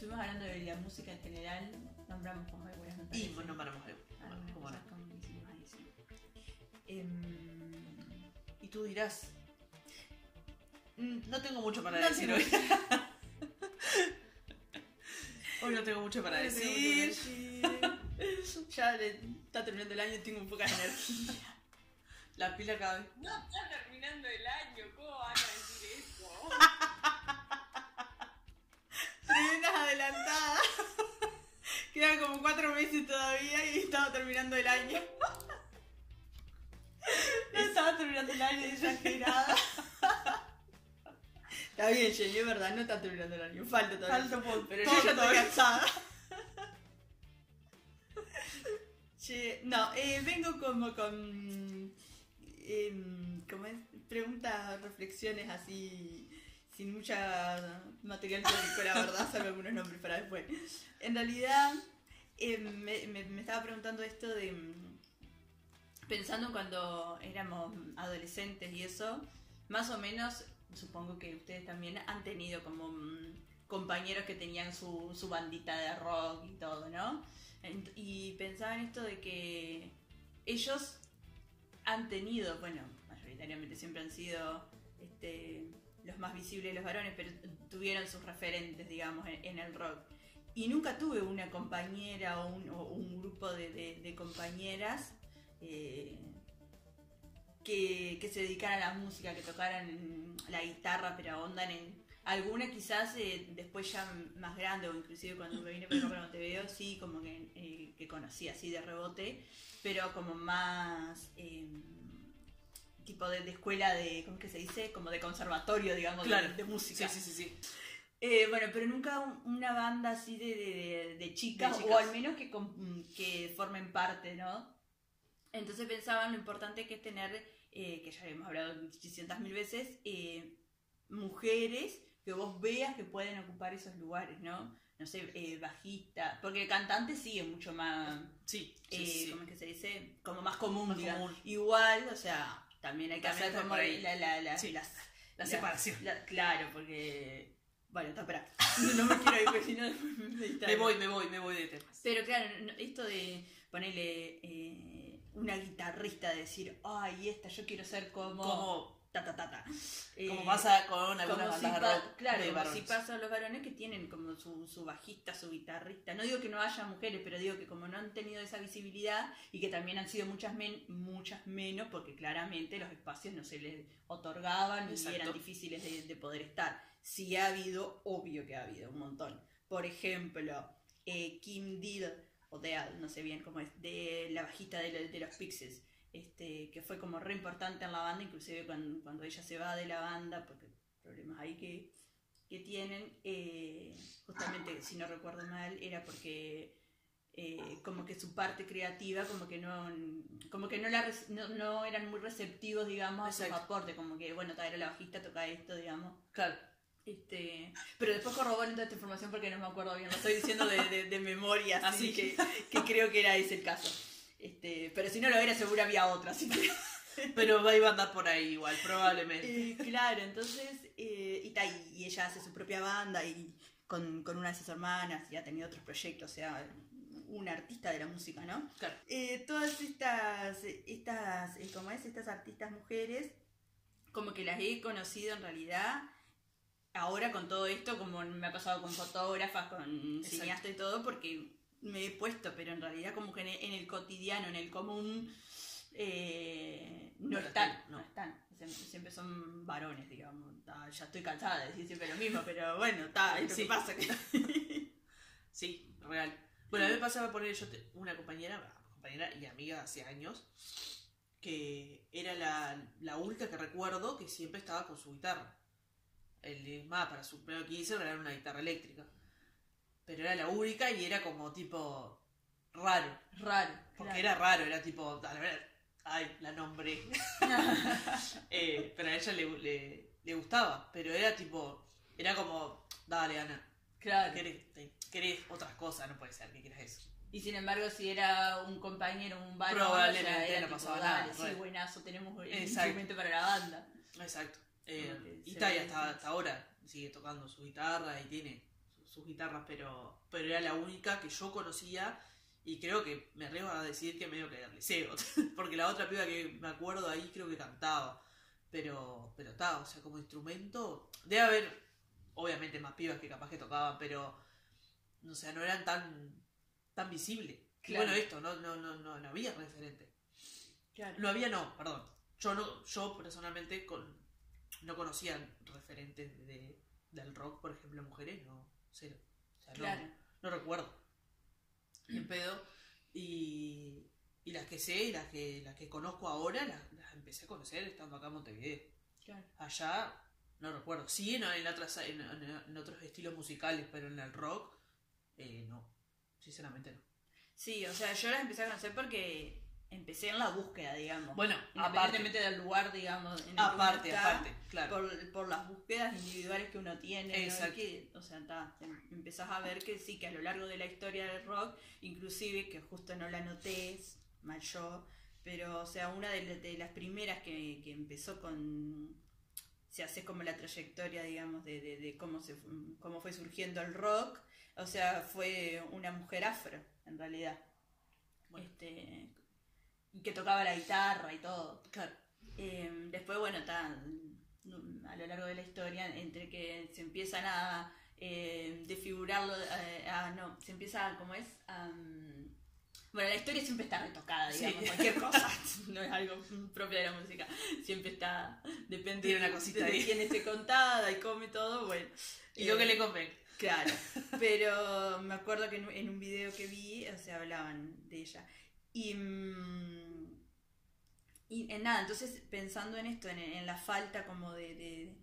estuvimos hablando de la música en general, nombramos como algunas notas. Y bueno, algo. Algunas sí. Em, Y tú dirás, "Mm, no tengo mucho para No decir hoy. hoy no tengo mucho para no decir. mucho que decir. ya le- está terminando el año y tengo un poca energía. La pila cada vez. No está terminando el año, ¿cómo van a decir eso? Tremendas adelantadas. Quedan como cuatro meses todavía y estaba terminando el año. No estaba terminando el año, exagerada. Está bien, Jenny, es verdad, no está terminando el año. Falta todavía. Falta poco. Pero yo ya estoy cansada. Che, no, eh, vengo como con. em, ¿Cómo es? Preguntas, reflexiones así. Sin mucha material teórico, la verdad, salvo algunos nombres para después. En realidad, em, me, me- estaba preguntando esto de. Pensando cuando éramos adolescentes y eso, más o menos, supongo que ustedes también han tenido como mm, compañeros que tenían su, su bandita de rock y todo, ¿no? Y pensaba en esto de que ellos han tenido, bueno, mayoritariamente siempre han sido este, los más visibles los varones, pero tuvieron sus referentes, digamos, en, el rock. Y nunca tuve una compañera o un, grupo de, compañeras eh, que, se dedicaran a la música, que tocaran la guitarra, pero ondan en... Alguna quizás eh, después ya más grande o inclusive cuando me vine para acá para Montevideo, sí, como eh, que conocí así de rebote, pero como más... eh, tipo de, de escuela de, ¿cómo es que se dice? Como de conservatorio, digamos, de- Claro. de, música. Sí, sí, sí, sí. Eh, bueno, pero nunca un- una banda así de, chicas, o al menos que, que formen parte, ¿no? Entonces pensaba en lo importante que es tener, eh, que ya hemos hablado 800 mil veces, eh, mujeres que vos veas que pueden ocupar esos lugares, ¿no? No sé, eh, bajista, porque el cantante sí es mucho más, Sí, sí, eh, sí. ¿cómo es que se dice? Como más común, Más digamos. común. Igual, o sea, también hay que También hacer como por ahí. la, la, la- Sí. las La separación. la- claro, porque. Bueno, está, espera. No me quiero ir porque si no me voy, me voy, me voy de temas. Pero claro, esto de ponerle eh, una guitarrista, de decir, ay, esta, yo quiero ser como. Como, Ta, ta, ta, ta. Eh, como pasa con algunas si bandas de pa- rock claro, de si varones. pasa a los varones que tienen como su, su bajista, su guitarrista. No digo que no haya mujeres, pero digo que como no han tenido esa visibilidad y que también han sido muchas men- muchas menos, porque claramente los espacios no se les otorgaban y Exacto. eran difíciles de, de poder estar. Si ha habido, obvio que ha habido un montón. Por ejemplo, eh, Kim Deal, o Deal, no sé bien cómo es, de la bajista de, de los Pixies este, que fue como re importante en la banda, inclusive cuando, cuando ella se va de la banda, porque problemas ahí que, que tienen, eh, justamente, si no recuerdo mal, era porque eh, como que su parte creativa, como que no, como que no, la, no, no eran muy receptivos, digamos, a sus Exacto. aportes, como que, bueno, era la bajista, toca esto, digamos. Claro. Este, pero después corroboren toda esta información porque no me acuerdo bien, lo estoy diciendo de, de- de memoria, así Así que, que creo que era ese el caso. Este, pero si no lo era, seguro había otra, así que... Pero va a andar por ahí igual, probablemente. Eh, claro, entonces, eh, y, ta, y- y ella hace su propia banda y con, con una de sus hermanas y ha tenido otros proyectos, o sea, una artista de la música, ¿no? Claro. Eh, todas estas, estas, eh, ¿cómo es? Estas artistas mujeres, como que las he conocido en realidad ahora con todo esto, como me ha pasado con fotógrafas, con cineastas y todo, porque me he puesto, pero en realidad como que en el, cotidiano, en el común, eh, no, No están, están, no. no. están. Siempre, son varones, digamos. Ta, ya estoy cansada de decir siempre lo mismo, pero bueno, está, es lo Sí. que pasa. que- Sí, real. Bueno, a mí me pasaba poner yo te- una compañera, compañera y amiga hace años, que era la, la única que recuerdo que siempre estaba con su guitarra. El más para su primer 15 era una guitarra eléctrica. Pero era la única y era como tipo raro. Raro. Porque claro. era raro, era tipo, a ver, ay, la nombré. Eh, pero a ella le, le, le gustaba, pero era tipo, era como, dale Ana, Claro. querés, te- querés otras cosas, no puede ser que quieras eso. Y sin embargo, si era un compañero, un varón, Probablemente ya era no tipo, pasaba dale, nada, Sí, re. buenazo, tenemos el Exacto. instrumento para la banda. Exacto. Eh, y ve hasta, hasta ahora sigue tocando su guitarra y tiene sus guitarras, pero, pero era la única que yo conocía y creo que me arriesgo a decir que medio que era liceo, porque la otra piba que me acuerdo ahí creo que cantaba, pero pero está, o sea, como instrumento, debe haber obviamente más pibas que capaz que tocaban, pero o sea, no eran tan tan visibles. Claro. Bueno, esto, no, no, no, no, no había referente. Claro. No había, no, perdón. Yo no, yo personalmente con, no conocía referentes de, del rock, por ejemplo, mujeres, no, cero. O sea, no- Claro. no, recuerdo. Ni en pedo. Y, y las que sé y las que, las que conozco ahora, las, las empecé a conocer estando acá en Montevideo. Claro. Allá, no recuerdo. Sí, en, en, otras, en otros estilos musicales, pero en el rock, eh, no. Sinceramente no. Sí, o sea, yo las empecé a conocer porque empecé en la búsqueda, digamos. Bueno, Independientemente aparte, del lugar, digamos. En el aparte, está, aparte, claro. Por, por las búsquedas individuales que uno tiene, ¿no? Exacto. que, o sea, ta, em- empezás a ver que sí, que a lo largo de la historia del rock, inclusive, que justo no la noté, mal yo, pero, o sea, una de, la- de las primeras que, que empezó con, se hace como la trayectoria, digamos, de, de, de cómo, se, cómo fue surgiendo el rock, o sea, fue una mujer afro, en realidad. Bueno. Este, que tocaba la guitarra y todo. Claro. Eh, después, bueno, está a lo largo de la historia, entre que se empiezan a eh, desfigurarlo, eh, a- no, se empieza, ¿cómo es? A, mm, bueno, la historia siempre está retocada, Sí. digamos, cualquier cosa, no es algo propio de la música, siempre está, depende Tiene una de- cosita de ahí. quién esté contada y come todo, bueno. Y lo Eh, que le convenga. Claro, pero me acuerdo que en, en un video que vi, o sea, hablaban de ella. Y, mm, y en nada, entonces pensando en esto, en, la falta como de, de,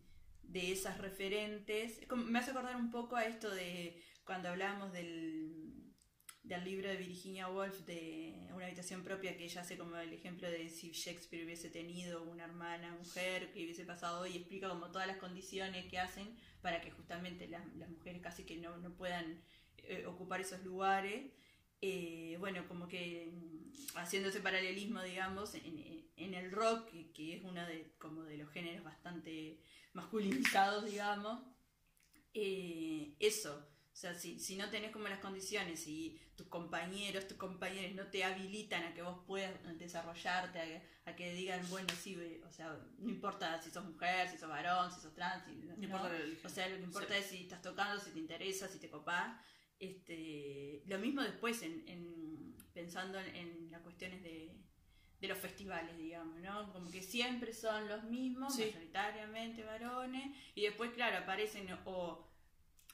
de esas referentes, me hace acordar un poco a esto de cuando hablábamos del, del libro de Virginia Woolf de Una habitación propia, que ella hace como el ejemplo de si Shakespeare hubiese tenido una hermana mujer, que hubiese pasado y explica como todas las condiciones que hacen para que justamente las, las mujeres casi que no, no puedan eh, ocupar esos lugares. Eh, bueno, como que mm, haciendo ese paralelismo, digamos, en, el rock, que, que es uno de, como de los géneros bastante masculinizados, digamos, eh, eso, o sea, si, si no tenés como las condiciones y tus compañeros, tus compañeros no te habilitan a que vos puedas desarrollarte, a, a que digan, bueno, sí, ve, o sea, no importa si sos mujer, si sos varón, si sos trans, si- No importa la religión. o sea, lo que importa Sí. es si estás tocando, si te interesa, si te copás. Este, lo mismo después en, en- pensando en, en las cuestiones de, de los festivales, digamos, ¿no? Como que siempre son los mismos, Sí. mayoritariamente varones, y después, claro, aparecen o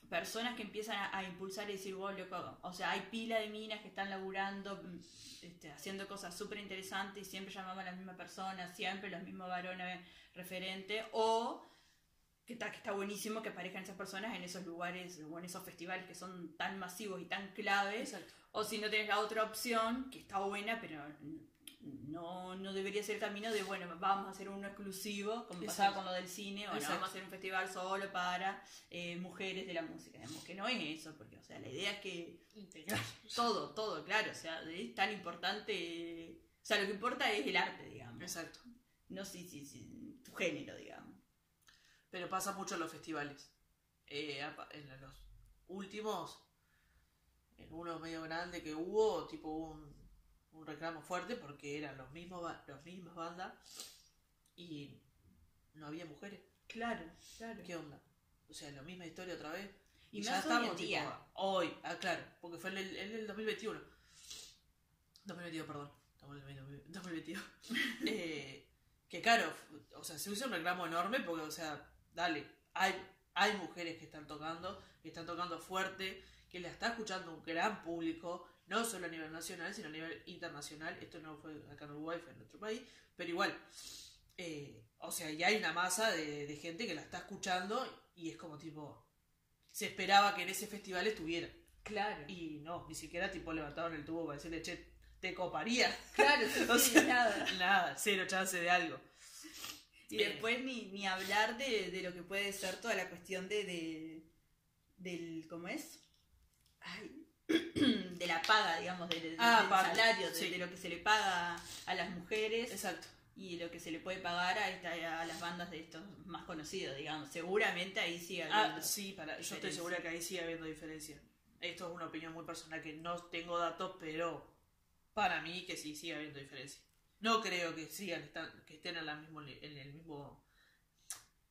personas que empiezan a, a impulsar y decir, "Wow, loco", o sea, hay pila de minas que están laburando, mm, este, haciendo cosas súper interesantes y siempre llamamos a la misma persona, siempre los mismos varones referentes, o que está, que está buenísimo que aparezcan esas personas en esos lugares o en esos festivales que son tan masivos y tan claves, Exacto. o si no tienes la otra opción, que está buena, pero no, no debería ser el camino de, bueno, vamos a hacer uno exclusivo, como pasaba Exacto. con lo del cine, o no, vamos a hacer un festival solo para eh, mujeres de la música. Digamos que no es eso, porque, o sea, la idea es que todo, todo, claro, o sea, es tan importante, o sea, lo que importa es el arte, digamos, Exacto. no si, si, si, tu género, digamos. Pero pasa mucho en los festivales. Eh, en los últimos, en uno medio grande que hubo, tipo un, un reclamo fuerte porque eran los mismos las mismas bandas y no había mujeres. Claro, claro. ¿Qué onda? O sea, la misma historia otra vez. Y ya más hoy estamos tipo, día. hoy, ah, claro, porque fue en el, en el 2021. 2022, perdón. Estamos en el 2022. eh, que claro, o sea, se usa un reclamo enorme porque, o sea, dale, hay, hay mujeres que están tocando, que están tocando fuerte, que la está escuchando un gran público, no solo a nivel nacional, sino a nivel internacional. Esto no fue acá en Uruguay, fue en otro país, pero igual. eh, o sea, ya hay una masa de, de gente que la está escuchando y es como tipo. Se esperaba que en ese festival estuviera. Claro. Y no, ni siquiera tipo levantaron el tubo para decirle, che, te coparía. Claro, sí, O sí, sea, nada. Nada, cero chance de algo. Y después ni, ni hablar de, de lo que puede ser toda la cuestión de, de del ¿cómo es? Ay, de la paga, digamos, de- de- Ah, del parte, salario, de, sí. de lo que se le paga a las mujeres Exacto. y lo que se le puede pagar a, esta- a las bandas de estos más conocidos, digamos. Seguramente ahí sigue Ah, habiendo. sí, para, yo estoy segura que ahí sigue habiendo diferencia. Esto es una opinión muy personal que no tengo datos, pero para mí que sí sigue habiendo diferencia. No creo que sigan que estén en, la mismo, en el mismo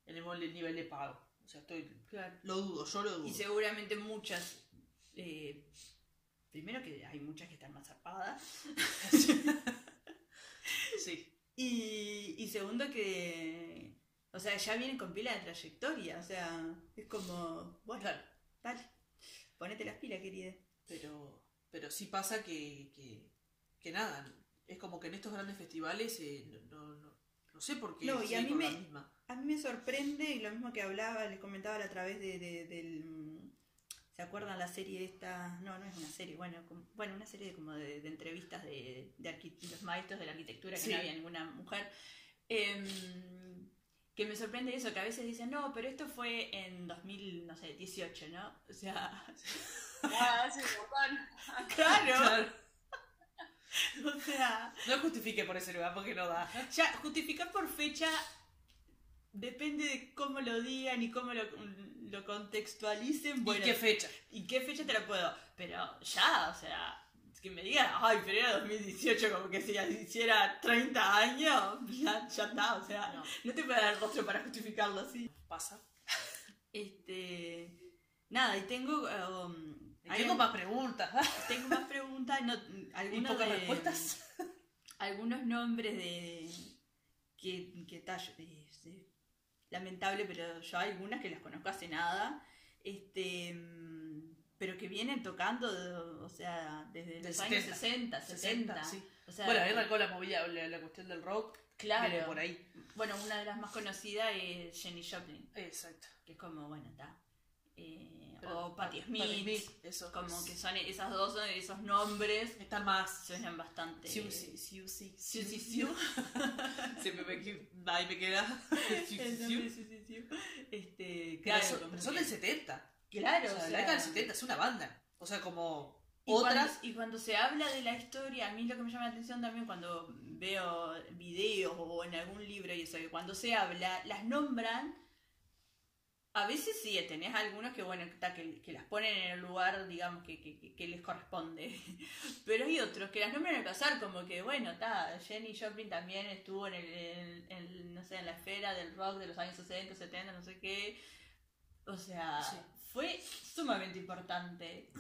en el mismo nivel de pago. O sea, estoy Claro. lo dudo, yo lo dudo. Y seguramente muchas. eh, primero que hay muchas que están más zarpadas. Sí. Y, y segundo que. O sea, ya vienen con pila de trayectoria. O sea, es como. Bueno, Claro. dale. Ponete las pilas, querida. Pero, pero sí pasa que, que, que nada, es como que en estos grandes festivales eh, no, no, no, no sé por qué No, y a mí me- misma. A mí me sorprende, y lo mismo que hablaba, les comentaba la otra vez de, de- del... ¿Se acuerdan la serie esta? No, no es una serie, bueno, como- bueno, una serie de, como de, de entrevistas de, los maestros de la arquitectura, que Sí. no había ninguna mujer. Em, que me sorprende eso, que a veces dicen, no, pero esto fue en 2000, no sé, 18, ¿no? O sea, Ah, montón. claro, Claro. o sea, No justifique por ese lugar porque no da. ya justificar por fecha depende de cómo lo digan y cómo lo, lo contextualicen. Bueno, ¿Y qué fecha? ¿Y qué fecha te la puedo? Pero ya, o sea, que me digan, ay, pero era 2018, como que si ya hiciera 30 años, ya, ya está, o sea, No. no, te puedo dar el rostro para justificarlo así. Pasa. Este. Nada, y tengo. um, Tengo más preguntas. tengo más preguntas, no, ¿Y algunos pocas de- respuestas? algunos nombres de. que, que tal, eh, lamentable, pero yo hay algunas que las conozco hace nada. Este. pero que vienen tocando, o sea, desde los años 70, 60, 70. sí. O sea, Bueno, ahí arrancó la movida, la, cuestión del rock. Claro. Por ahí. Bueno, una de las más conocidas es Jenny Joplin, Exacto. que es como, bueno, está. Eh, o Patti Patti Smith, Smith, eso. como que son esas dos, esos nombres Están más. suenan bastante. Siu, si, siu, si, Siu, siu, si, siu. Siempre me, ahí me queda. Este, Pero claro, son, pero son del 70. Claro, o sea, o la sea, década del 70 es una banda. O sea, como Y otras. Cuando, y cuando se habla de la historia, a mí lo que me llama la atención también cuando veo videos o en algún libro y eso, que cuando se habla, las nombran. A veces sí, tenés algunos que, bueno, que, que las ponen en el lugar, digamos, que, que- que- que les corresponde. Pero hay otros que las nombran al pasar, como que, bueno, está, Jenny Joplin también estuvo en, el, en- en, no sé, en la esfera del rock de los años 60, 70, no sé qué. O sea, Sí. fue sumamente importante.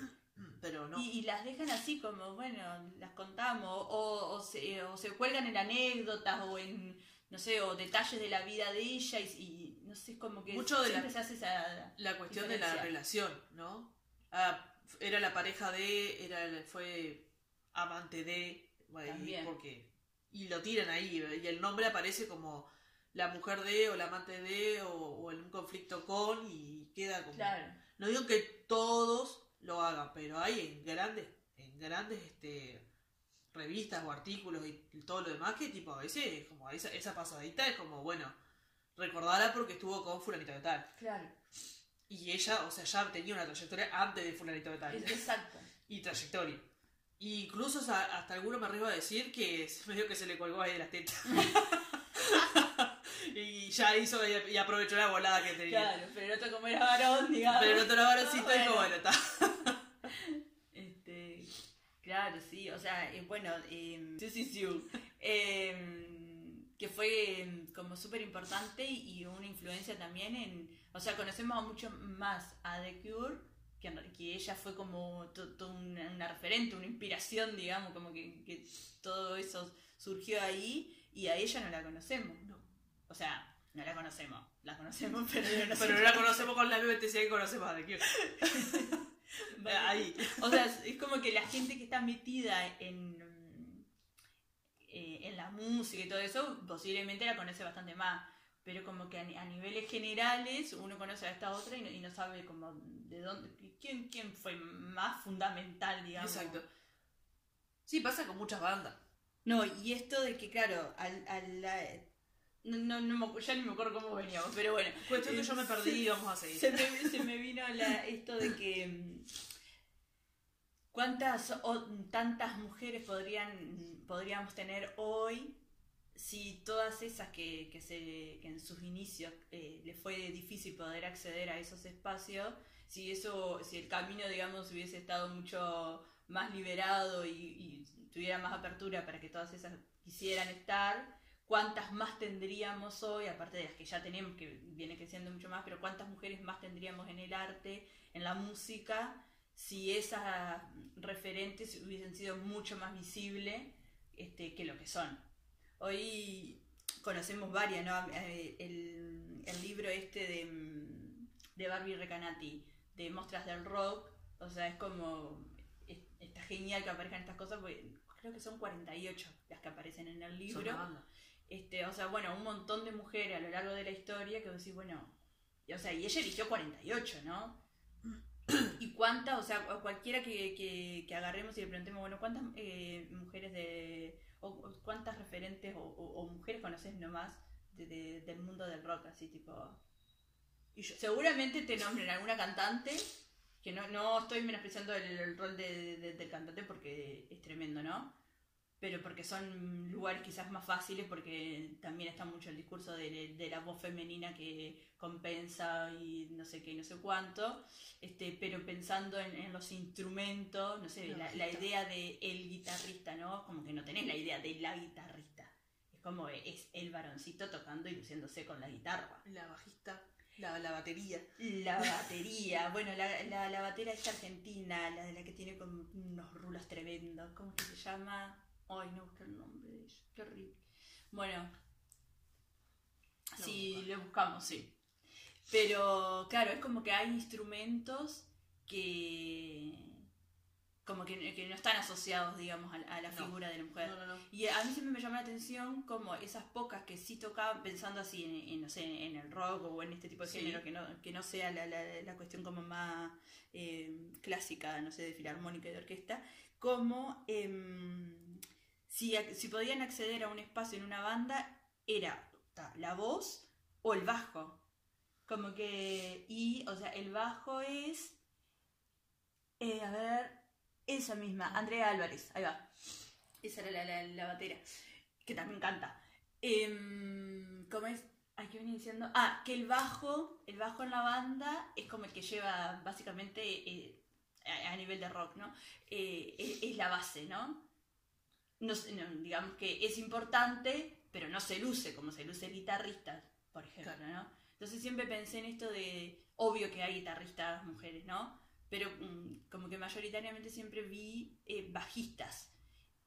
Pero no. Y, y las dejan así como, bueno, las contamos, o, o, se, o se cuelgan en anécdotas o en, no sé, o detalles de la vida de ella y, y no sé, es como que Mucho de la- se hace esa... la cuestión de la relación, ¿no? Ah, era la pareja de, era fue amante de, También. porque y lo tiran ahí y el nombre aparece como la mujer de o la amante de o, o en un conflicto con y queda como Claro, no digo que todos lo hagan, pero hay en grandes en grandes este revistas o artículos y todo lo demás que tipo a veces es como esa, esa pasadita es como bueno recordarla porque estuvo con fulanito de tal claro, y ella, o sea, ya tenía una trayectoria antes de Fulanito de Tal. exacto. Y trayectoria. Y incluso o sea, hasta alguno me arriba a decir que medio que se le colgó ahí de las tetas. y ya hizo y, y aprovechó la volada que tenía. Claro, pero el otro como era varón, digamos. Pero el otro varoncito Bueno. dijo, bueno, está. Este, claro, sí, o sea, eh, bueno, eh, sí, sí, sí, eh, que fue eh, como súper importante y una influencia también en, o sea, conocemos mucho más a The Cure, que, que ella fue como to- to- una, una referente, una inspiración, digamos, como que, que todo eso surgió ahí y a ella no la conocemos, No. o sea, no la conocemos, la conocemos, pero no Pero no la conocemos con la intensidad que conocemos a The Cure. Vale, Ahí. O sea, es- es como que la gente que está metida en, eh, en la música y todo eso, posiblemente la conoce bastante más. Pero como que a, ni- a niveles generales uno conoce a esta otra y no, y no sabe como de dónde, quién, quién fue más fundamental, digamos. Exacto. Sí, pasa con muchas bandas. No, y esto de que, claro, al, al- la- no, no, no ya ni me acuerdo cómo veníamos, pero bueno. Cuestión que yo me perdí y vamos a seguir. Se me, se me vino la- esto de que cuántas o tantas mujeres podrían podríamos tener hoy si todas esas que, que se, que en sus inicios eh, les fue difícil poder acceder a esos espacios, si eso, si el camino digamos hubiese estado mucho más liberado y, y tuviera más apertura para que todas esas quisieran estar, cuántas más tendríamos hoy, aparte de las que ya tenemos, que viene creciendo mucho más, pero cuántas mujeres más tendríamos en el arte, en la música, si esas referentes hubiesen sido mucho más visibles este, que lo que son. Hoy conocemos varias, ¿no? Eh, El, el libro este de, mm, de Barbie Recanati, de Mostras del Rock, o sea, es como, es- está genial que aparezcan estas cosas, porque creo que son 48 las que aparecen en el libro. Este, o sea, bueno, un montón de mujeres a lo largo de la historia que decís, bueno, y, o sea, y ella eligió 48, ¿no? ¿Y cuántas, o sea, cu- cualquiera que, que, que agarremos y le preguntemos, bueno, cuántas eh, mujeres de, o, cuántas referentes o, o- o mujeres conoces nomás de, de- del mundo del rock, así tipo... Y yo, seguramente te nombren alguna cantante, que no, no estoy menospreciando el, el rol de- del cantante porque es tremendo, ¿no? Pero porque son lugares quizás más fáciles, porque también está mucho el discurso de, de la voz femenina que compensa y no sé qué, no sé cuánto, este, pero pensando en, en los instrumentos, no sé, La la, la bajista. idea de el guitarrista, ¿no? Como que no tenés la idea de la guitarrista. Es como es el varoncito tocando y luciéndose con la guitarra. La bajista, la, la batería. La batería, bueno, la, la, la batera esta argentina, la de la que tiene como unos rulos tremendos, ¿cómo que se llama? Ay, no busqué el nombre de ella, qué horrible. Bueno, Lo sí, busco. le buscamos, sí. Pero claro, es como que hay instrumentos que como que, que no están asociados, digamos, a, a la No. figura de la mujer. No, no, no. Y a mí siempre me llama la atención como esas pocas que sí tocaban pensando así en, en, no sé, en el rock o en este tipo de Sí. género, que no, que no sea la, la, la cuestión como más eh, clásica, no sé, de filarmónica y de orquesta, como em, si, si podían acceder a un espacio en una banda, era la voz o el bajo. Como que, y, o sea, el bajo es, eh, a ver, esa misma, Andrea Álvarez, ahí va. Esa era la, la, la batera, que también canta. Em, ¿Cómo es? Aquí venía diciendo. Ah, que el bajo, el bajo en la banda es como el que lleva básicamente eh, a, a nivel de rock, ¿no? Eh, es, es la base, ¿no? No, Digamos que es importante, pero no se luce como se luce el guitarrista, por ejemplo, ¿no? Entonces siempre pensé en esto de. Obvio que hay guitarristas mujeres, ¿no? Pero mm, como que mayoritariamente siempre vi eh, bajistas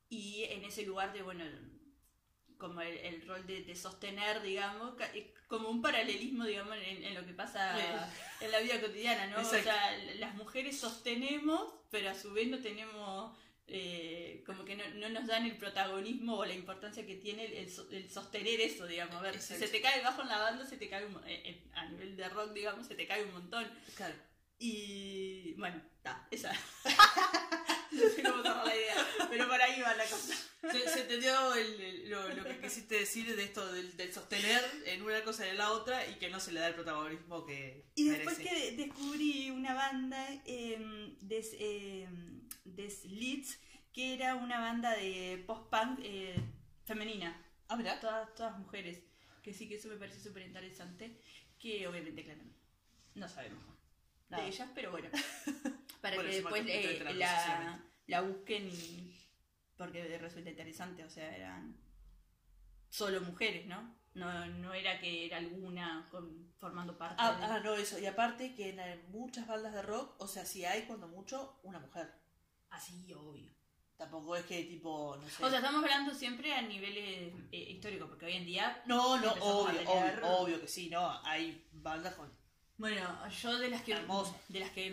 y en ese lugar de, bueno, como el, el rol de, de sostener, digamos, eh, como un paralelismo, digamos, en, en lo que pasa en la vida cotidiana, ¿no? O Exacto. sea, las mujeres sostenemos, pero a su vez no tenemos, eh, como que no, no nos dan el protagonismo o la importancia que tiene el, el el sostener eso, digamos. A ver, si Exacto. se te cae el bajo en la banda, se te cae un, eh, eh, a nivel de rock, digamos, se te cae un montón. Claro. Y bueno, está, esa. no sé cómo cerrar la idea, pero por ahí va la cosa. Se, se entendió el- el- lo, lo que quisiste decir de esto del, del sostener en una cosa y en la otra y que no se le da el protagonismo que Y después merece. que descubrí una banda eh, de, eh, de Slits, que era una banda de post-punk eh, femenina. Ah, mirá. Todas, todas mujeres. Que sí que eso me parece súper interesante. Que obviamente, claro, no sabemos Nada. de ellas, pero bueno. Para Bueno, que después de eh, la, busquen y- porque resulta interesante. O sea, eran solo mujeres, ¿no? No, no era que era alguna con- formando parte Ah, de... ah, no, eso. Y aparte que en muchas bandas de rock, o sea, si hay cuando mucho una mujer. Así, obvio. Tampoco es que tipo, no sé. O sea, estamos hablando siempre a niveles eh, históricos, porque hoy en día... no, no, obvio, tener- obvio, obvio que sí, no. Hay bandas con. Bueno, yo de las que... Hermoso. De las que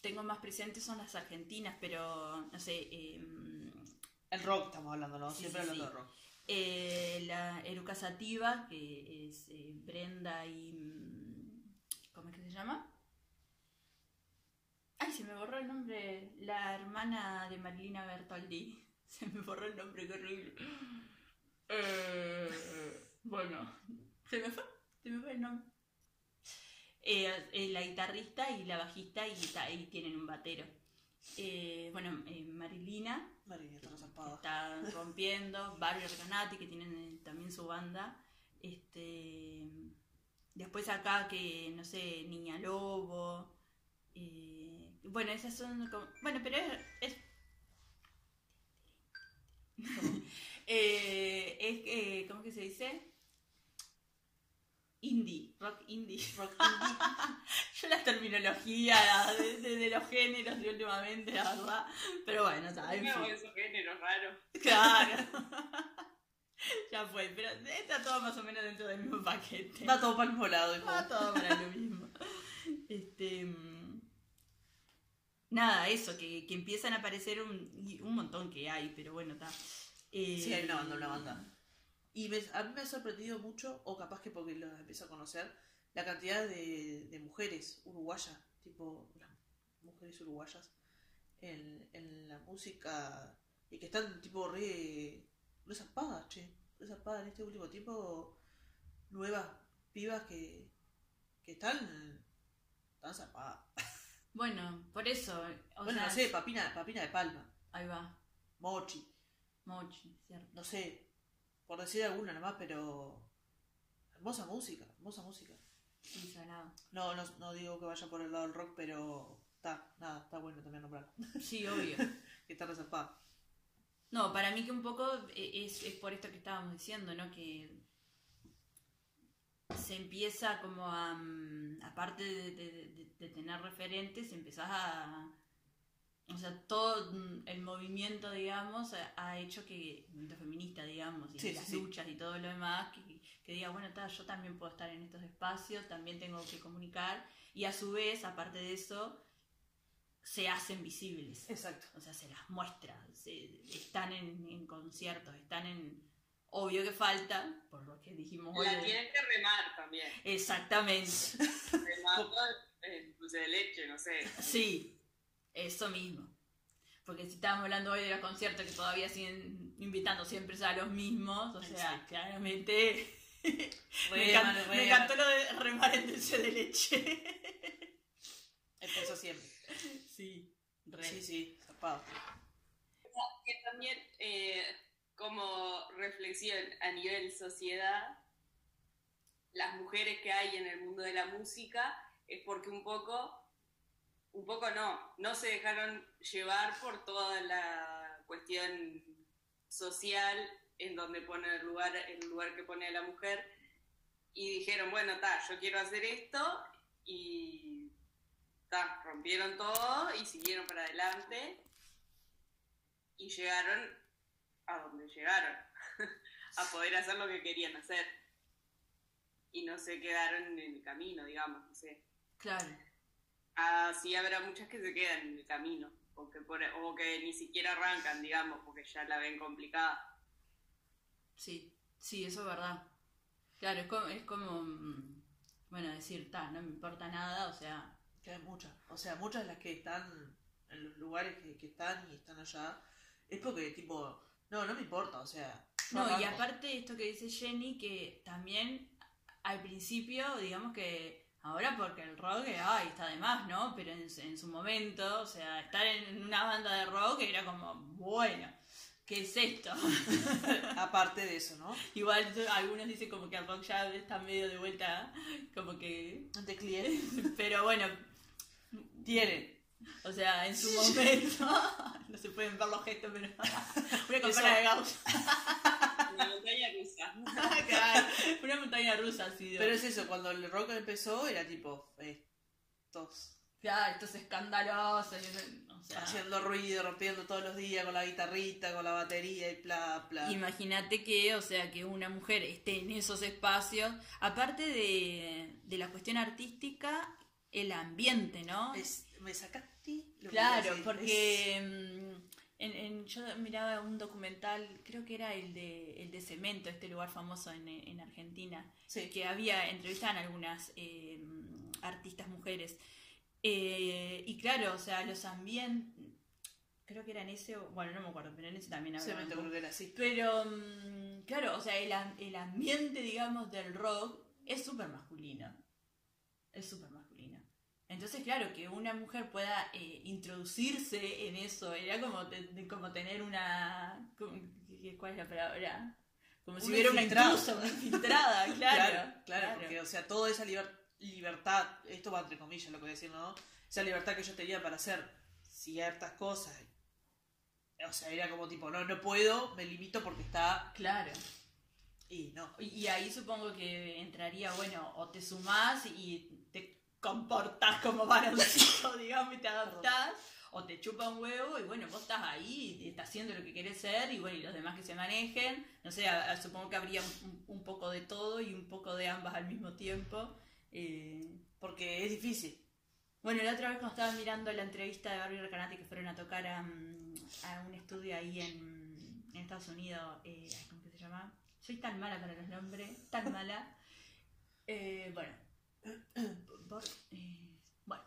tengo más presentes son las argentinas, pero no sé. em, El rock estamos hablando, ¿no? Sí, Siempre sí, hablando sí. de rock. eh, la Eruca Sativa, que es eh, Brenda y. mm, ¿Cómo es que se llama? Ay, se me borró el nombre. La hermana de Marilina Bertoldi. Se me borró el nombre, qué horrible. Eh, bueno, se me fue, se me fue el nombre. Eh, eh, la guitarrista y la bajista y, tienen un batero. Eh, bueno, eh, Marilina está rompiendo, Barbie Recanati que tienen también su banda. Este después acá que no sé, Niña Lobo. eh, bueno, esas son como, bueno, pero es, es eh, es eh, ¿cómo que se dice? Indie, rock indie. Rock indie. Yo la terminología de, de- de los géneros de últimamente, la verdad. Pero bueno, en No, esos géneros raros. Claro. ya fue, pero está todo más o menos dentro del mismo paquete. Va todo para el mismo lado, hijo. Va todo para lo mismo. Este. mm, Nada, eso, que, que empiezan a aparecer un, un montón que hay, pero bueno, está. Eh, Sí, hay una banda, una banda. Y me- a mí me ha sorprendido mucho, o capaz que porque las empiezo a conocer, la cantidad de, de mujeres uruguayas, tipo las mujeres uruguayas, en, en la música, y que están tipo re, re zarpadas, che, re zarpadas en este último tiempo, nuevas pibas que, que están, están zarpadas. Bueno, por eso. O bueno, sea, no sé, Papina, Papina de Palma, Ahí va, Mochi, Mochi, ¿cierto? no sé, por decir alguna nomás, pero hermosa música, hermosa música. No, no, no digo que vaya por el lado del rock, pero está, nada, está bueno también nombrar. Sí, obvio. que está reservada. No, para mí que un poco e- es, es por esto que estábamos diciendo, ¿no? Que se empieza como a, mm, aparte de, de- de- de tener referentes, empezás a... O sea, todo mm, el movimiento, digamos, ha, hecho que, el movimiento feminista, digamos, y Sí, las sí, luchas y todo lo demás, que, que diga, bueno, ta, yo también puedo estar en estos espacios, también tengo que comunicar, y a su vez, aparte de eso, se hacen visibles. Exacto. O sea, se las muestra. se- están en, en conciertos, están en. Obvio que falta, por lo que dijimos hoy. La tienen que remar también. Exactamente. Remando el dulce de leche, no sé. Sí, eso mismo. Porque si estábamos hablando hoy de los conciertos que todavía siguen invitando siempre a los mismos, o sea, Exacto. claramente. me, encantó lo de remar en dulce de leche. Empezó siempre. sí, re. Sí, sí, zarpado. Que también, eh, como reflexión a nivel sociedad, las mujeres que hay en el mundo de la música es porque un poco, un poco no, no se dejaron llevar por toda la cuestión social en donde pone el lugar, el lugar que pone a la mujer y dijeron, bueno, ta, yo quiero hacer esto y ta, rompieron todo y siguieron para adelante y llegaron a donde llegaron, a poder hacer lo que querían hacer. Y no se quedaron en el camino, digamos, no sé. Claro. Así habrá muchas que se quedan en el camino, o que, por- o que ni siquiera arrancan, digamos, porque ya la ven complicada. Sí, sí, eso es verdad. Claro, es como, es como mm, bueno, decir, ta, no me importa nada, o sea, Que hay muchas. O sea, muchas de las que están en los lugares que, que están y están allá, es porque, tipo, no, no me importa, o sea. yo No, y aparte esto que dice Jenny, que también al principio, digamos que ahora porque el rock, ay, está de más, ¿no? Pero en, en su momento, o sea, estar en una banda de rock era como, bueno, ¿qué es esto? Aparte de eso, ¿no? Igual algunos dicen como que el rock ya está medio de vuelta, como que... Ante cliente. Pero bueno, Tienen. o sea, en su momento, no se pueden ver los gestos, pero una campana de Gauss. Una montaña rusa. Claro, una montaña rusa ha sido. Pero es eso, cuando el rock empezó era tipo, estos Claro, esto es escandaloso. y eso- o sea, haciendo ruido, rompiendo todos los días con la guitarrita, con la batería y bla, bla. Imagínate que, o sea, que una mujer esté en esos espacios, aparte de, de la cuestión artística, el ambiente, ¿no? Es- me sacaste lo Claro, porque mm, en, en- yo miraba un documental, creo que era el de, el de Cemento, este lugar famoso en, en Argentina, sí. que había, entrevistaban a algunas eh, artistas mujeres. Eh, y claro, o sea, los ambientes, creo que era en ese, bueno, no me acuerdo, pero en ese también me como- creo que era así. Pero, mm, claro, o sea, el, el ambiente, digamos, del rock es súper masculino. Es súper masculino. Entonces, claro, que una mujer pueda eh, introducirse en eso, era como, te- como tener una... como- ¿qué- ¿Cuál es la palabra? Como si hubiera una intrusa, una infiltrada, claro. Claro, claro, porque, o sea, toda esa liber- libertad, esto va entre comillas lo que voy a decir, ¿no? Esa libertad que yo tenía para hacer ciertas cosas. O sea, era como tipo, no, no puedo, me limito porque está. Claro. Y no. Y ahí supongo que entraría, bueno, o te sumás y te comportás como varoncito, digamos, y te adaptás, o te chupa un huevo y bueno, vos estás ahí, y estás haciendo lo que querés ser y bueno, y los demás que se manejen. No sé, a- a- supongo que habría un, un poco de todo y un poco de ambas al mismo tiempo. Eh, Porque es difícil. bueno, la otra vez cuando estaba mirando la entrevista de Barbie Recanati que fueron a tocar a, mm, a un estudio ahí en, en Estados Unidos, eh, ¿cómo que se llama? Soy tan mala para los nombres, tan mala. Eh, bueno, eh, bueno,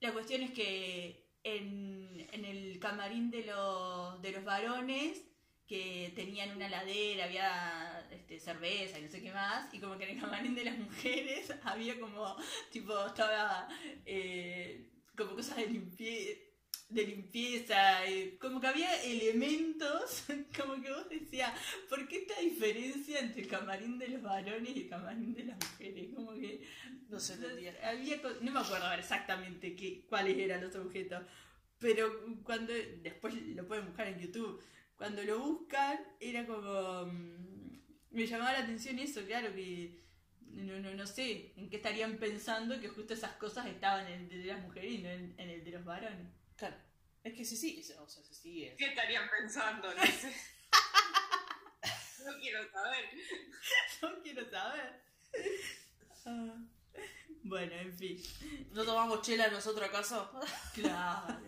la cuestión es que en, en el camarín de los, de los varones que tenían una ladera, había este, cerveza y no sé qué más, y como que en el camarín de las mujeres había como, tipo, estaba eh, como cosas de limpieza, de limpieza, eh, como que había elementos, como que vos decías, ¿por qué esta diferencia entre el camarín de los varones y el camarín de las mujeres? Como que No se entendía. había no me acuerdo exactamente qué, cuáles eran los objetos, pero cuando después lo pueden buscar en YouTube, cuando lo buscan era como mm, me llamaba la atención eso, claro que no, no, no sé en qué estarían pensando que justo esas cosas estaban en el de las mujeres y no en, en el de los varones. Claro. Es que sí, sí, o sea, se sigue. ¿Qué estarían pensando? No sé. No quiero saber. No quiero saber. Ah, Bueno, en fin. ¿No tomamos chela nosotros acaso? Claro.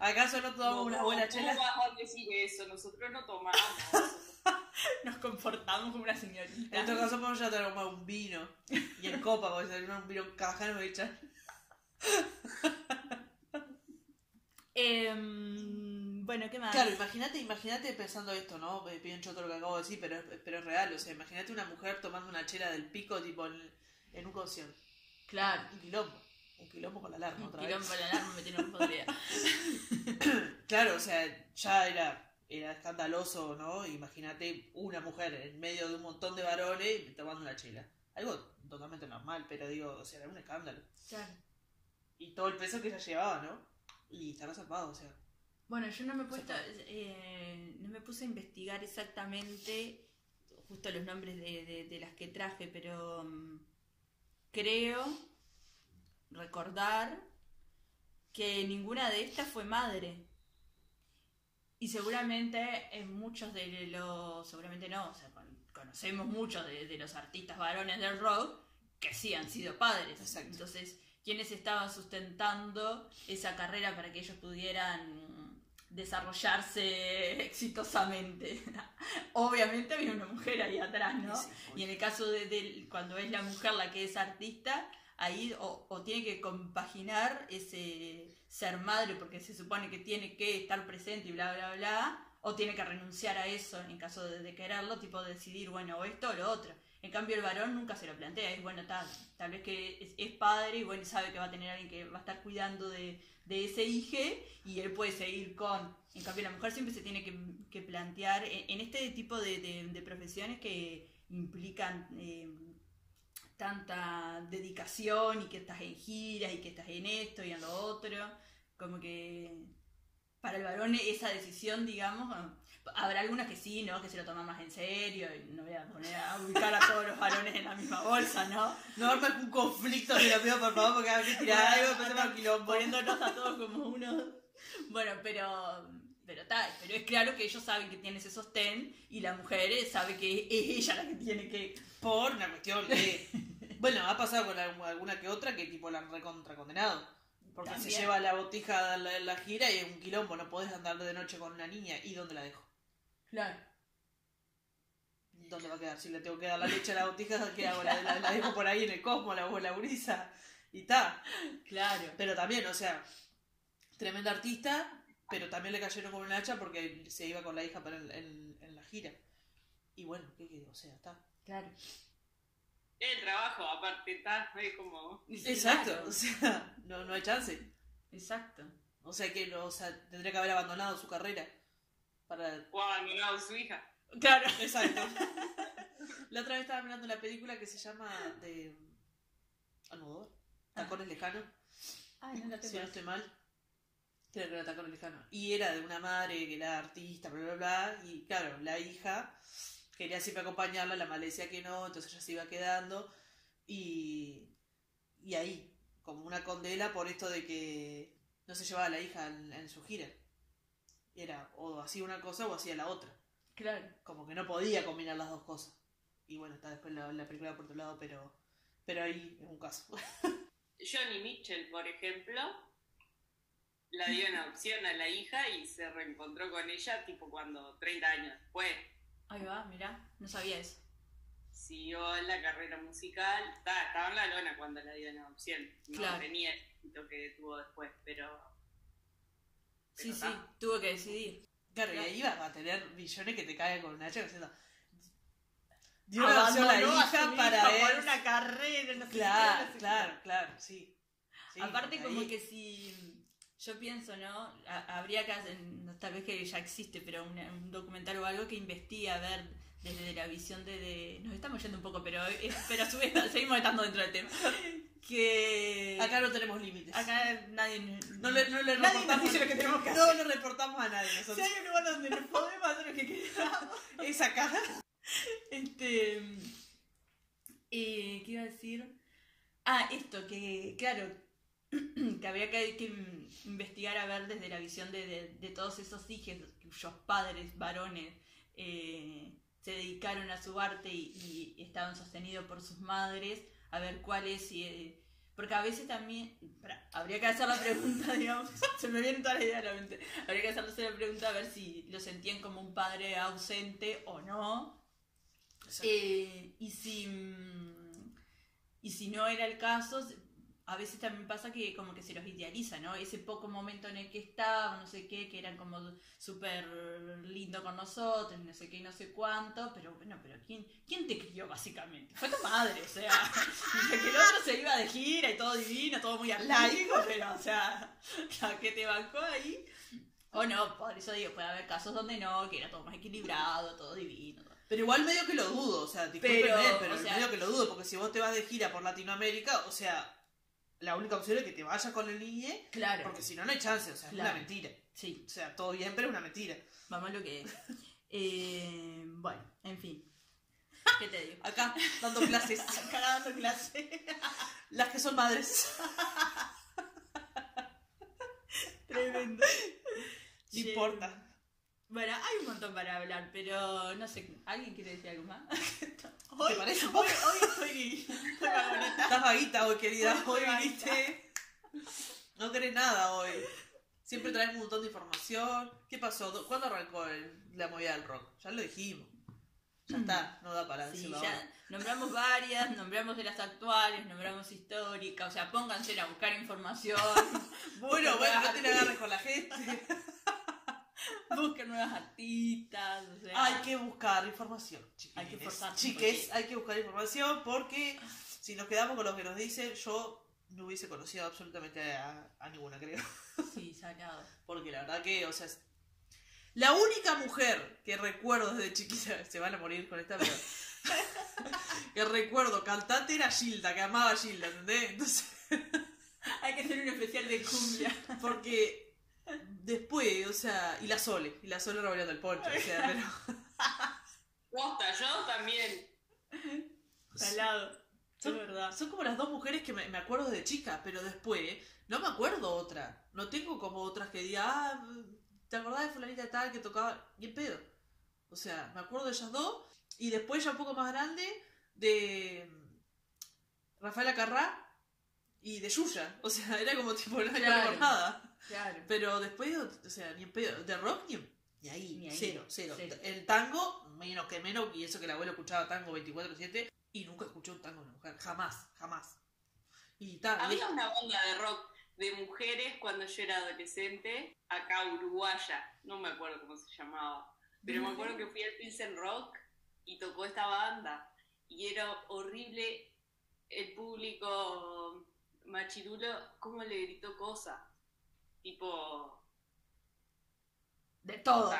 ¿Acaso no tomamos una buena ¿Cómo chela? vas a decir eso? Nosotros no tomamos. Nos comportamos como una señorita. En todo caso podemos ya tomar un vino. Y en copa, porque si un vino cajano me echan. Em, bueno, ¿qué más? Claro, imagínate, imagínate pensando esto, ¿no? Me pido choto lo que acabo de decir, pero, es- pero es real. O sea, imagínate una mujer tomando una chela del pico, tipo, en, en un concierto. Claro. Un quilombo. Un quilombo con la alarma otra Quilombo vez. la alarma me tiene un podría. Claro, o sea, ya era, era escandaloso, ¿no? Imagínate una mujer en medio de un montón de varones tomando una chela. Algo totalmente normal, pero digo, o sea, era un escándalo. Claro. Y todo el peso que ella llevaba, ¿no? Y estaba zarpado, o sea. Bueno, yo no me he puesto, eh, no me puse a investigar exactamente justo los nombres de, de- de las que traje, pero mm, creo recordar que ninguna de estas fue madre. Y seguramente en muchos de los, seguramente no, o sea, con- conocemos muchos de, de los artistas varones del rock que sí han sido padres. Exacto. Entonces, ¿quiénes estaban sustentando esa carrera para que ellos pudieran desarrollarse exitosamente? Obviamente había una mujer ahí atrás, ¿no? Sí, Y en el caso de, de cuando es la mujer la que es artista, ahí o, o tiene que compaginar ese ser madre porque se supone que tiene que estar presente y bla, bla, bla, o tiene que renunciar a eso en caso de, de quererlo, tipo decidir, bueno, o esto o lo otro. En cambio el varón nunca se lo plantea, es bueno, tal, tal vez que es, padre y bueno, sabe que va a tener alguien que va a estar cuidando de, de ese hijo y él puede seguir con... En cambio la mujer siempre se tiene que, que plantear en, en este tipo de, de- de profesiones que implican eh, tanta dedicación y que estás en giras y que estás en esto y en lo otro, como que para el varón esa decisión, digamos, habrá algunas que sí, ¿no? Que se lo toman más en serio y no voy a poner a ubicar a todos los varones en la misma bolsa, ¿no? No armes un conflicto, te lo pido por favor, porque hay que tirar algo, empecemos a quilombo. poniéndonos a todos como unos... Bueno, pero... Pero tal, pero es claro que ellos saben que tiene ese sostén y la mujer sabe que es ella la que tiene que... Por una cuestión de Bueno, ha pasado con algu- alguna que otra que tipo la han recontra condenado. Porque se lleva la botija a la, la gira y es un quilombo, no podés andar de noche con una niña. ¿Y dónde la dejo? Claro. ¿Dónde va a quedar? Si le tengo que dar la leche a la botija, ¿qué hago? La, la- la dejo por ahí en el cosmos, la, la brisa. Y está. Claro. Pero también, o sea, tremenda artista, pero también le cayeron con un hacha porque se iba con la hija para el- en, en la gira. Y bueno, ¿qué qué? O sea, está. Claro. El trabajo, aparte, está, es como... Exacto, Claro. o sea, no, no hay chance. Exacto. O sea que no, o sea, tendría que haber abandonado su carrera. Para. O abandonado su hija. Claro. Exacto. la otra vez estaba mirando una película que se llama de. Almodóvar. Tacones lejanos. Ay, no la Si tengo. no estoy mal. Creo que era Tacones lejanos. Y era de una madre que era artista, bla, bla, bla. Y claro, la hija quería siempre acompañarla, la madre le decía que no, entonces ella se iba quedando. Y. Y ahí, como una condena por esto de que no se llevaba a la hija en, en su gira. Era o hacía una cosa o hacía la otra. Claro. Como que no podía combinar las dos cosas. Y bueno, está después la, la película por otro lado, pero. Pero ahí es un caso. Johnny Mitchell, por ejemplo, la dio en adopción a la hija y se reencontró con ella tipo cuando 30 años después. Ahí va, mirá. No sabía eso. Siguió la carrera musical, ta, estaba en la lona cuando la dio en adopción. No Claro. tenía el éxito que tuvo después, pero... Sí, sí. Tuvo que decidir. Claro, y ahí vas a tener millones que te caen con una hacha diciendo. Dio una adopción a la Abandonó a hija para por una carrera, no sé qué, Claro, qué. claro, claro, sí. Sí, Aparte como ahí- que si yo pienso, ¿no? Ha- Habría que hacer, tal vez que ya existe, pero una- un documental o algo que investigue a ver desde la visión de, de- nos estamos yendo un poco, pero es- pero a su vez seguimos estando dentro del tema. Que Acá no tenemos límites. acá nadie no le, no le nadie reportamos. dice lo que tenemos que no le reportamos a nadie Si nosotros. hay un lugar donde nos podemos hacer lo que queramos. Es acá. Este. eh, ¿Qué iba a decir? Ah, esto, que claro, que habría que, que investigar a ver desde la visión de, de- de todos esos hijos cuyos padres varones eh, se dedicaron a su arte y, y estaban sostenidos por sus madres, a ver cuál es. y, eh, porque a veces también, habría que hacer la pregunta, digamos, se me viene toda la idea a la mente, habría que hacerse la pregunta a ver si lo sentían como un padre ausente o no, eh, y si mm, y si no era el caso, a veces también pasa que como que se los idealiza, ¿no? Ese poco momento en el que estaban, no sé qué, que eran como súper lindo con nosotros, no sé qué y no sé cuánto, pero bueno, pero ¿quién, quién te crió básicamente? Fue tu madre, o sea, que el otro se iba de gira y todo divino, todo muy arlaico, pero o sea, la que te bancó ahí. O no, por eso digo, puede haber casos donde no, que era todo más equilibrado, todo divino. todo. Pero igual medio que lo dudo, o sea, discúlpeme, Pero, pero, o sea- medio que lo dudo, porque si vos te vas de gira por Latinoamérica, o sea, la única opción es que te vayas con el niñe, Claro. porque si no, no hay chance, o sea, es una mentira. Sí, O sea, todo bien, pero es una mentira. vamos a lo que es. Eh, bueno, en fin. ¿Qué te digo? Acá, dando clases, Acá dando clase. las que son madres. Tremendo. No importa. Bueno, hay un montón para hablar, pero no sé. ¿Alguien quiere decir algo más? ¿Te parece? Hoy, hoy estoy, estoy vagoneta. Estás vaguita hoy, querida. Hoy Hoy viniste. No querés nada hoy. Siempre traes un montón de información. ¿Qué pasó? ¿Cuándo arrancó el- la movida del rock? Ya lo dijimos. Ya está, no da para Sí, decirlo ya nombramos varias, nombramos de las actuales, nombramos históricas, o sea, pónganse a buscar información. Bueno, bueno, no te la agarres con la gente. Busquen nuevas artistas, o sea. Hay que buscar información. Hay que Chiques, hay buscar información porque si nos quedamos con lo que nos dicen, yo no hubiese conocido absolutamente a, a ninguna, creo. Sí, sacado. Porque la verdad que, o sea, la única mujer que recuerdo desde chiquita, se van a morir con esta, pero que recuerdo cantante era Gilda, que amaba a Gilda, ¿entendés? Entonces, Hay que hacer un especial de cumbia. porque después, o sea, y la Sole, y la Sole revolviendo el poncho, o sea, pero... Posta, yo también. Salado. Es Son, verdad. son como las dos mujeres que me, me acuerdo de chica, pero después no me acuerdo otra. No tengo como otras que diga, ah, ¿te acordás de fulanita tal que tocaba? Y el pedo. O sea, me acuerdo de ellas dos. Y después ya un poco más grande de... Rafaela Carrá y de Yuya. O sea, era como tipo, no había Claro. nada. Claro. Pero después, o sea, ni en pedo. De rock ni, en- ni ahí. Ni ahí. Cero, cero, Cero. El tango, menos que menos, y eso que el abuelo escuchaba tango 24-7, y nunca escuchó un tango de una mujer. Jamás, jamás. Y tal. Había una banda de rock de mujeres cuando yo era adolescente, acá uruguaya, no me acuerdo cómo se llamaba, pero me acuerdo que fui al Pilsen Rock y tocó esta banda y era horrible el público machirulo, cómo le gritó cosas, tipo, De todo.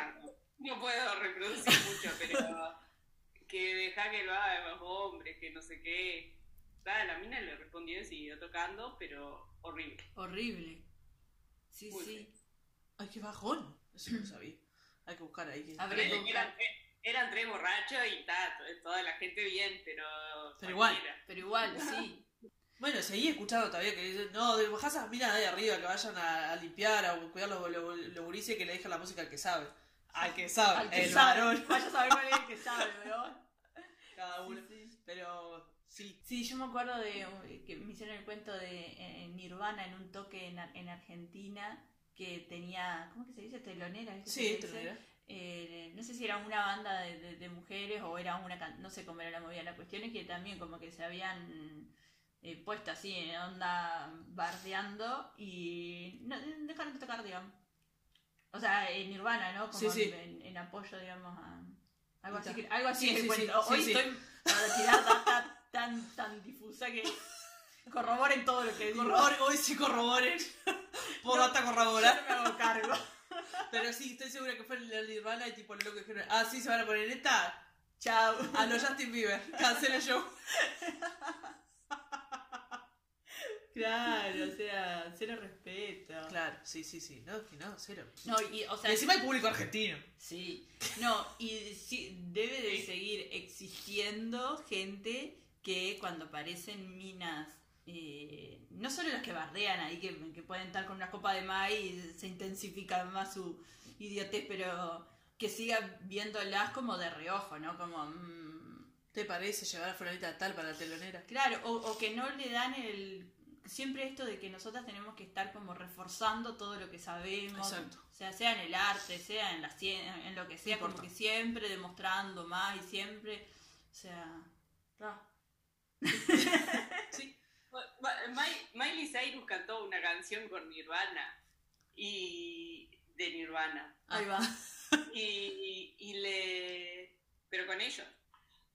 No puedo reproducir mucho, pero que deja que lo hagan los hombres, que no sé qué. Nada, la mina le respondió y siguió tocando, pero horrible. Horrible. Sí, Muy sí. feo. Ay, qué bajón. Eso no sabía. Hay que buscar ahí. que- que Eran, tres borrachos y ta, to- toda la gente bien, pero. Pero igual. Pero igual, sí. Bueno, seguí escuchando todavía que dicen, no, de bajas esas minas de ahí arriba que vayan a, a limpiar, a cuidar los, los, los gurises que le dejan la música al que sabe. Al que sabe, Al que el sabe. varón. Vaya a saber cuál es el que sabe, pero. Cada uno. Sí, sí. Pero sí. Sí, yo me acuerdo de uh, que me hicieron el cuento de eh, Nirvana en un toque en, Ar- en Argentina que tenía, ¿cómo que se dice? Telonera. Sí, Se te dice. lo diré. Eh, no sé si era una banda de, de- de mujeres o era una, can- no sé cómo era la movida. La cuestión es que también como que se habían eh, puesto así en onda bardeando y no, dejaron de tocar, digamos. O sea, en Nirvana, ¿no? Como Sí, sí. En, en apoyo, digamos, a... Algo así, que- algo así Sí, Hoy estoy para tirar data tan, tan difusa que corroboren todo lo que digo. Hoy sí corroboren. Por No, data Yo corroborar. no me hago cargo. Pero sí, estoy segura que fue el de Nirvana y tipo lo loco dijeron, ah, sí, se van a poner esta. Chao. A los Justin Bieber. Cancela el show. Claro, o sea, cero respeto. Claro, sí, sí, sí. No, que no, cero. No, y, o Y sea, encima hay público argentino. sí. No, y sí, debe de seguir existiendo gente que cuando aparecen minas, eh, no solo las que bardean ahí, que, que pueden estar con una copa de maíz y se intensifica más su idiotez, pero que siga viéndolas como de reojo, ¿no? Como... mm, ¿Te parece llevar a fulanita tal para la telonera? Claro, o, o que no le dan el... Siempre esto de que nosotras tenemos que estar como reforzando todo lo que sabemos, Exacto. o sea, sea en el arte, sea en la ciencia, en lo que sea, como que siempre demostrando más y siempre, o sea, ah, Sí. Miley Cyrus cantó una canción con Nirvana y de Nirvana ahí va. y, y le pero con ellos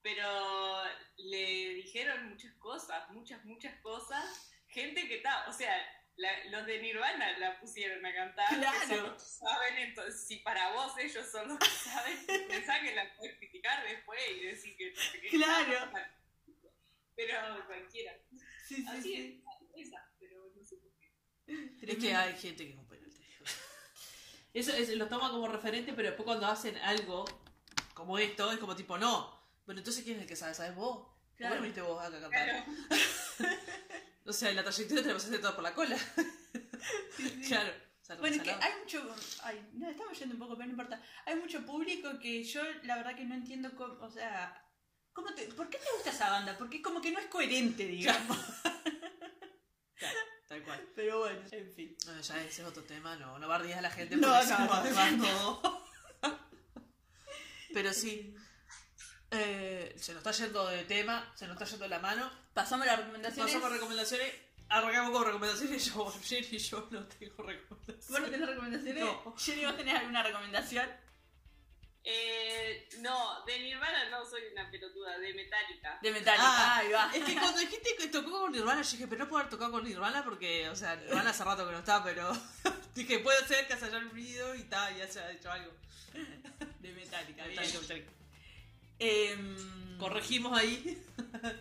pero le dijeron muchas cosas muchas muchas cosas gente que está o sea la- los de Nirvana la pusieron a cantar Claro. son los que saben entonces si para vos ellos son los que saben pensá que la puedes criticar después y decir que no sé qué Claro. pero cualquiera Sí, sí, así sí. es esa pero no sé por qué Es que hay gente que es un penal. te digo. Eso es, lo toma como referente, pero después cuando hacen algo como esto, es como tipo, no. Bueno, entonces ¿quién es el que sabe? ¿Sabes vos? Claro. ¿Cómo viniste vos acá cantar? Claro. O sea, en la trayectoria tenemos que hacer todo por la cola. claro. O sea, no Bueno, es que hay mucho. Ay, no, estamos yendo un poco, pero no importa. Hay mucho público que yo, la verdad, que no entiendo cómo. O sea, ¿cómo te, ¿por qué te gusta esa banda? Porque como que no es coherente, digamos. Claro, tal cual. Pero bueno, en fin. No, ya ese es otro tema, no, no bardees a la gente No, porque no, se no, va- no. todo. Pero sí, eh, se nos está yendo de tema, se nos está yendo de la mano. Pasamos las recomendaciones. Pasamos recomendaciones, arrancamos con recomendaciones. Yo, Jenny, yo no tengo recomendaciones. ¿Vos no tenés recomendaciones? No. Jenny, ¿vos tenés alguna recomendación? Eh, no, de Nirvana no soy una pelotuda, de Metallica. De Metallica. Ah, ahí va. Es que cuando dijiste que tocó con Nirvana, yo dije, pero no puedo haber tocado con Nirvana porque, o sea, Nirvana hace rato que no está, pero dije, puede ser que se hayan unido y tal, y haya hecho algo. De Metallica, bien. Metallica, Metallica. Em, Corregimos ahí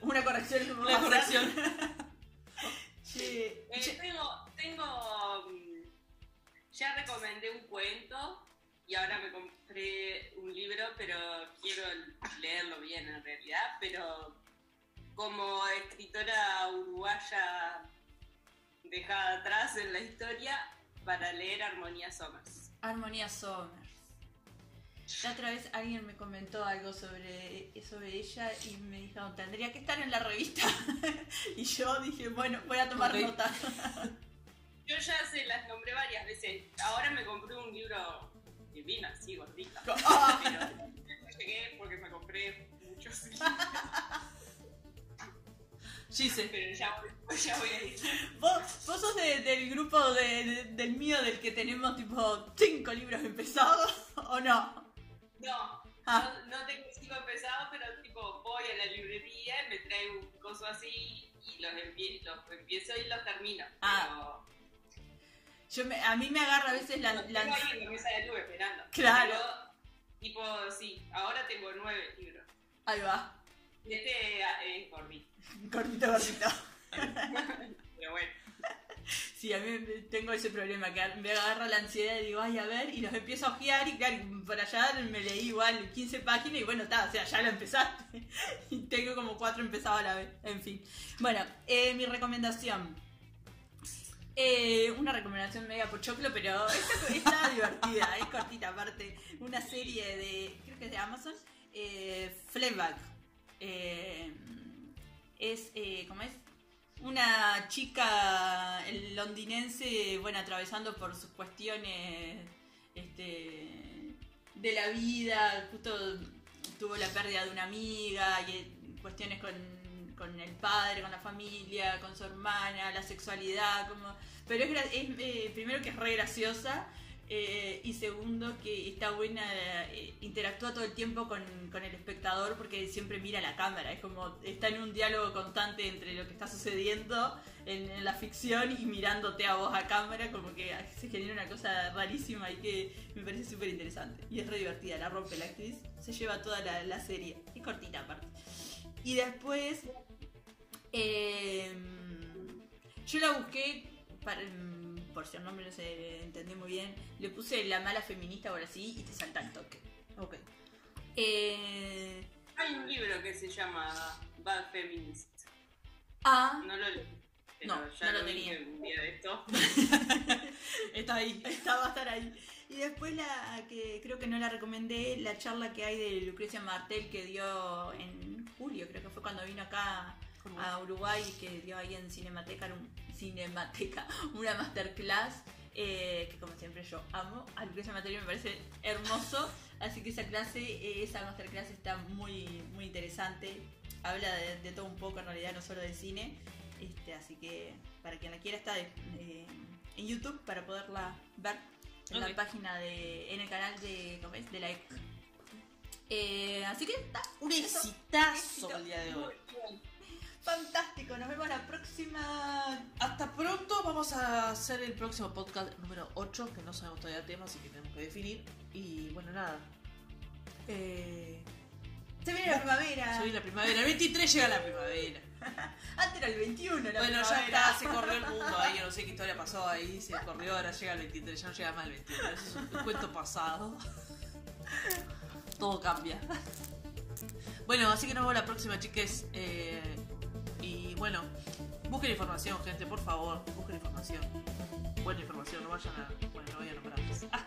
Una corrección. una corrección. Che, Eh, che, tengo, tengo, mm, ya recomendé un cuento y ahora me compré un libro, pero quiero leerlo bien en realidad, pero como escritora uruguaya dejada atrás en la historia, para leer Armonía Somers. Armonía Somers. La otra vez alguien me comentó algo sobre, sobre ella y me dijo, tendría que estar en la revista. y yo dije, bueno, voy a tomar nota. Yo ya se las nombré varias veces. Ahora me compré un libro divina, sí, gordita. Pero no llegué porque me compré muchos libros. Gise, Pero ya voy, ya voy a ir. ¿Vos, vos sos de- del grupo de- de- del mío del que tenemos tipo cinco libros empezados o no? No, Ah. no, no tengo cinco empezados, pero tipo voy a la librería y me traigo un coso así y los, empie- los empiezo y los termino. Ah. Yo me- a mí me agarra a veces la... Pero la- tengo ahí en la mesa de luz esperando. Claro. Pero, tipo, sí, ahora tengo nueve libros. Ahí va, Y este ah, es gordito. cortito, cortito. Pero bueno. Sí, a mí tengo ese problema, que me agarra la ansiedad y digo, ay, a ver, y los empiezo a ojear y claro, por allá me leí igual 15 páginas y bueno, está, o sea, ya lo empezaste. y tengo como cuatro empezados a la vez, en fin. Bueno, eh, mi recomendación. Eh, una recomendación media pochoclo, pero está, está divertida, es cortita aparte. Una serie de, creo que es de Amazon, eh, Fleabag. Eh, es, eh, ¿cómo es? Una chica londinense, bueno, atravesando por sus cuestiones este, de la vida, justo tuvo la pérdida de una amiga y eh, cuestiones con, con el padre, con la familia, con su hermana, la sexualidad, como... Pero es, es, eh, primero que es re graciosa eh, y segundo que está buena, eh, interactúa todo el tiempo con, con el espectador porque siempre mira la cámara, es como está en un diálogo constante entre lo que está sucediendo en, la ficción y mirándote a vos a cámara, como que se genera una cosa rarísima y que me parece súper interesante. Y es re divertida, la rompe la actriz, se lleva toda la, la serie, es cortita aparte. Y después, eh, yo la busqué para, por si el nombre no se entendió muy bien, le puse la mala feminista ahora sí y te salta el toque. ok. Eh, Hay un libro que se llama Bad Feminist. ah, No lo leí. Pero No, ya no lo tenía. un día de esto. está ahí, está, va a estar ahí. Y después la que creo que no la recomendé, la charla que hay de Lucrecia Martel que dio en julio, creo que fue cuando vino acá ¿Cómo a Uruguay, que dio ahí en Cinemateca, un, Cinemateca una masterclass, eh, que como siempre yo amo, a Lucrecia Martel me parece hermoso, así que esa clase, eh, esa masterclass está muy, muy interesante, habla de, de todo un poco en realidad, no solo de cine, este, así que para quien la quiera está eh, en YouTube para poderla ver. En la página de, en el canal de, ¿cómo es? de la EC. Eh, así que está Un exitazo el día de hoy. Fantástico. Nos vemos la próxima. Hasta pronto, vamos a hacer el próximo podcast número 8, que no sabemos todavía el tema, así que tenemos que definir. Y bueno, nada. Eh, Se viene la primavera. se viene la primavera. El 23 llega la primavera. Antes era el 21. La bueno, ya está, se corrió el mundo ahí. Yo no sé qué historia pasó ahí. Se corrió, ahora llega el 23. Ya no llega más el 21. Eso es un, cuento pasado. Todo cambia. Bueno, así que nos vemos la próxima, chiques. Eh, bueno, busquen información, gente, por favor. Busquen información. Buena información, no vayan a. Bueno, no vayan a nombrar.